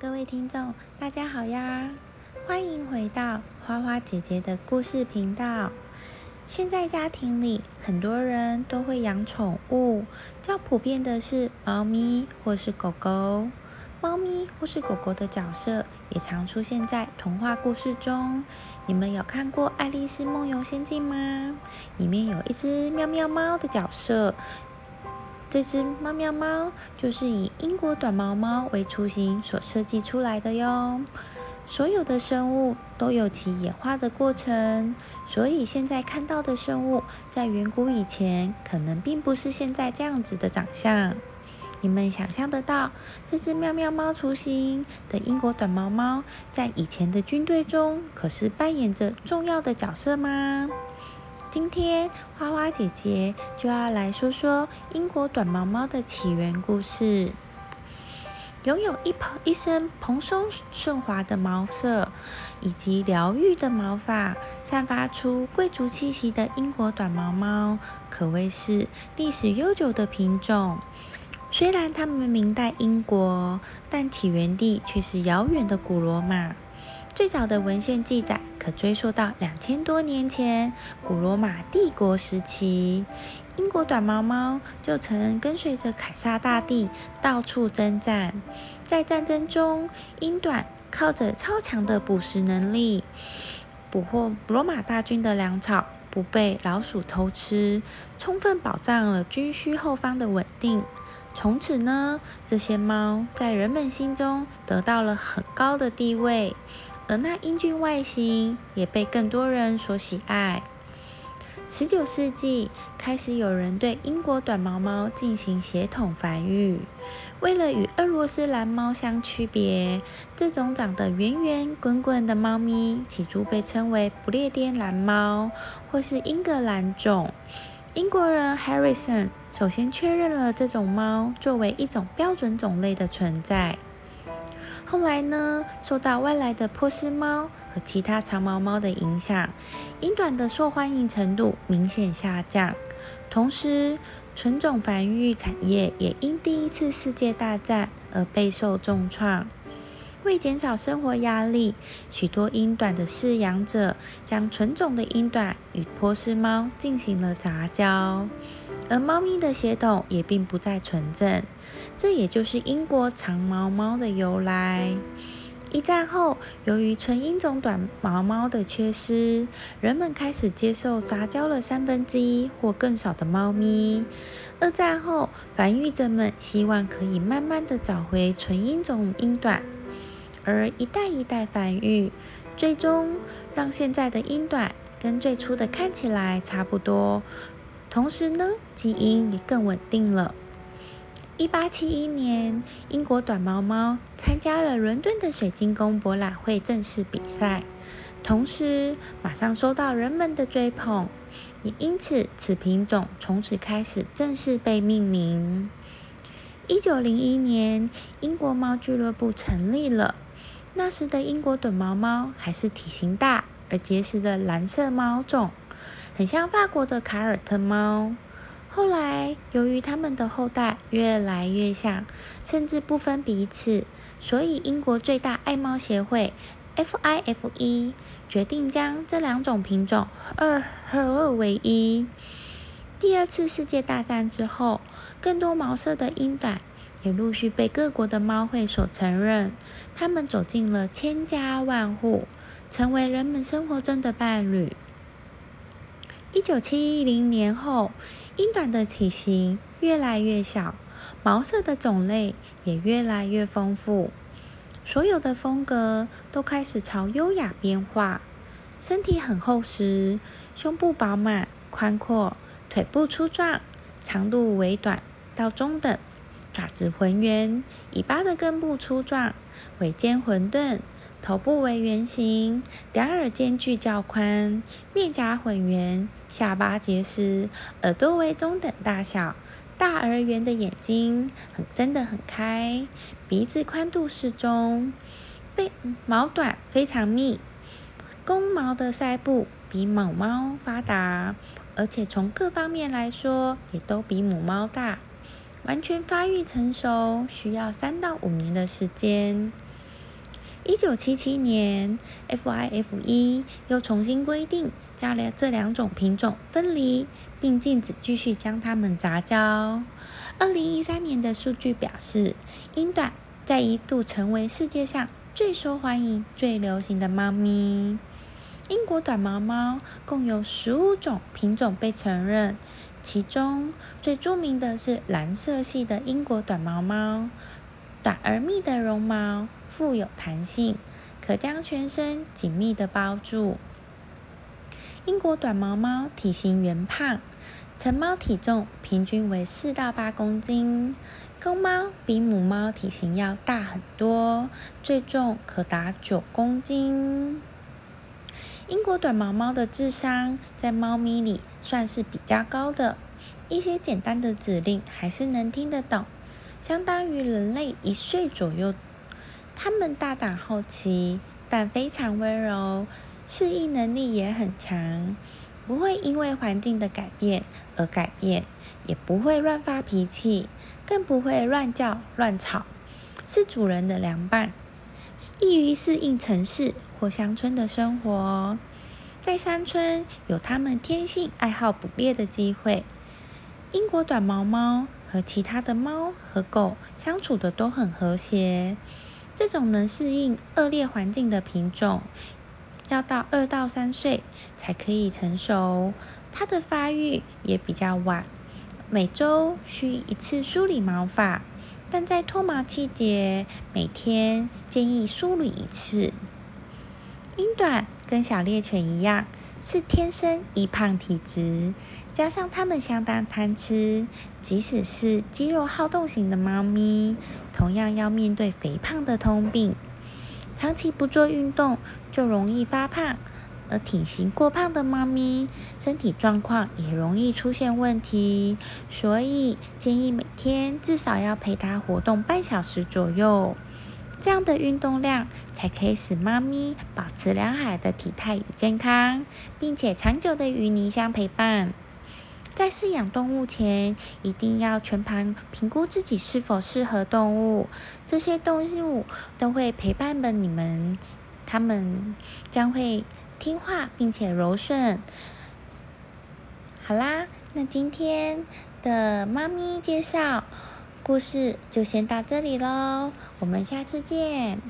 各位听众，大家好呀！欢迎回到花花姐姐的故事频道。现在家庭里很多人都会养宠物，较普遍的是猫咪或是狗狗。猫咪或是狗狗的角色也常出现在童话故事中。你们有看过《爱丽丝梦游仙境》吗？里面有一只喵喵猫的角色。这只猫喵猫就是以英国短毛猫为雏形所设计出来的哟。所有的生物都有其演化的过程，所以现在看到的生物，在远古以前可能并不是现在这样子的长相。你们想象得到这只喵喵猫雏形的英国短毛猫，在以前的军队中可是扮演着重要的角色吗？今天花花姐姐就要来说说英国短毛猫的起源故事。拥有一蓬一身蓬松顺滑的毛色，以及疗愈的毛发，散发出贵族气息的英国短毛猫，可谓是历史悠久的品种。虽然它们名在英国，但起源地却是遥远的古罗马。最早的文献记载可追溯到两千多年前，古罗马帝国时期。英国短毛猫就曾跟随着凯撒大帝到处征战，在战争中，英短靠着超强的捕食能力，捕获罗马大军的粮草，不被老鼠偷吃，充分保障了军需后方的稳定。从此呢，这些猫在人们心中得到了很高的地位。而那英俊外形也被更多人所喜爱。十九世纪开始，有人对英国短毛猫进行血统繁育。为了与俄罗斯蓝猫相区别，这种长得圆圆滚滚的猫咪起初被称为不列颠蓝猫，或是英格兰种。英国人 Harrison 首先确认了这种猫作为一种标准种类的存在。后来呢，受到外来的波斯猫和其他长毛猫的影响，英短的受欢迎程度明显下降。同时，纯种繁育产业也因第一次世界大战而备受重创。为减少生活压力，许多英短的饲养者将纯种的英短与波斯猫进行了杂交。而猫咪的血统也并不再纯正，这也就是英国长毛猫的由来。一战后，由于纯英种短毛猫的缺失，人们开始接受杂交了三分之一或更少的猫咪。二战后，繁育者们希望可以慢慢的找回纯英种英短，而一代一代繁育，最终让现在的英短跟最初的看起来差不多。同时呢，基因也更稳定了。一八七一年，英国短毛猫参加了伦敦的水晶宫博览会正式比赛，同时马上受到人们的追捧，也因此此品种从此开始正式被命名。一九零一年，英国猫俱乐部成立了。那时的英国短毛猫还是体型大而结实的蓝色猫种。很像法国的卡尔特猫。后来，由于它们的后代越来越像，甚至不分彼此，所以英国最大爱猫协会 （FIFA） 决定将这两种品种二合二为一。第二次世界大战之后，更多毛色的英短也陆续被各国的猫会所承认，它们走进了千家万户，成为人们生活中的伴侣。一九七零年后，英短的体型越来越小，毛色的种类也越来越丰富，所有的风格都开始朝优雅变化。身体很厚实，胸部饱满宽阔，腿部粗壮，长度为短到中等，爪子浑圆，尾巴的根部粗壮，尾尖混钝。头部为圆形，两耳间距较宽，面颊混圆，下巴结实，耳朵为中等大小，大而圆的眼睛很睁得很开，鼻子宽度适中，背毛短非常密，公毛的腮部比母猫发达，而且从各方面来说也都比母猫大，完全发育成熟需要三到五年的时间。一九七七年，FIF 一又重新规定，将了这两种品种分离，并禁止继续将它们杂交。二零一三年的数据表示，英短在一度成为世界上最受欢迎、最流行的猫咪。英国短毛猫共有十五种品种被承认，其中最著名的是蓝色系的英国短毛猫。短而密的绒毛富有弹性，可将全身紧密地包住。英国短毛猫体型圆胖，成猫体重平均为四到八公斤，公猫比母猫体型要大很多，最重可达九公斤。英国短毛猫的智商在猫咪里算是比较高的，一些简单的指令还是能听得懂，相当于人类一岁左右。它们大胆好奇，但非常温柔，适应能力也很强，不会因为环境的改变而改变，也不会乱发脾气，更不会乱叫乱吵，是主人的良伴。易于适应城市或乡村的生活，在山村有它们天性爱好捕猎的机会。英国短毛猫和其他的猫和狗相处的都很和谐。这种能适应恶劣环境的品种，要到二到三岁才可以成熟。它的发育也比较晚，每周需一次梳理毛发。但在脱毛季节，每天建议梳理一次。英短跟小猎犬一样，是天生易胖体质，加上它们相当贪吃，即使是肌肉好动型的猫咪，同样要面对肥胖的通病。长期不做运动，就容易发胖。而体型过胖的猫咪，身体状况也容易出现问题，所以建议每天至少要陪它活动半小时左右。这样的运动量才可以使猫咪保持良好的体态与健康，并且长久的与你相陪伴。在饲养动物前，一定要全盘评估自己是否适合动物。这些动物都会陪伴着你们，它们将会。听话并且柔顺。好啦，那今天的猫咪介绍故事就先到这里喽，我们下次见。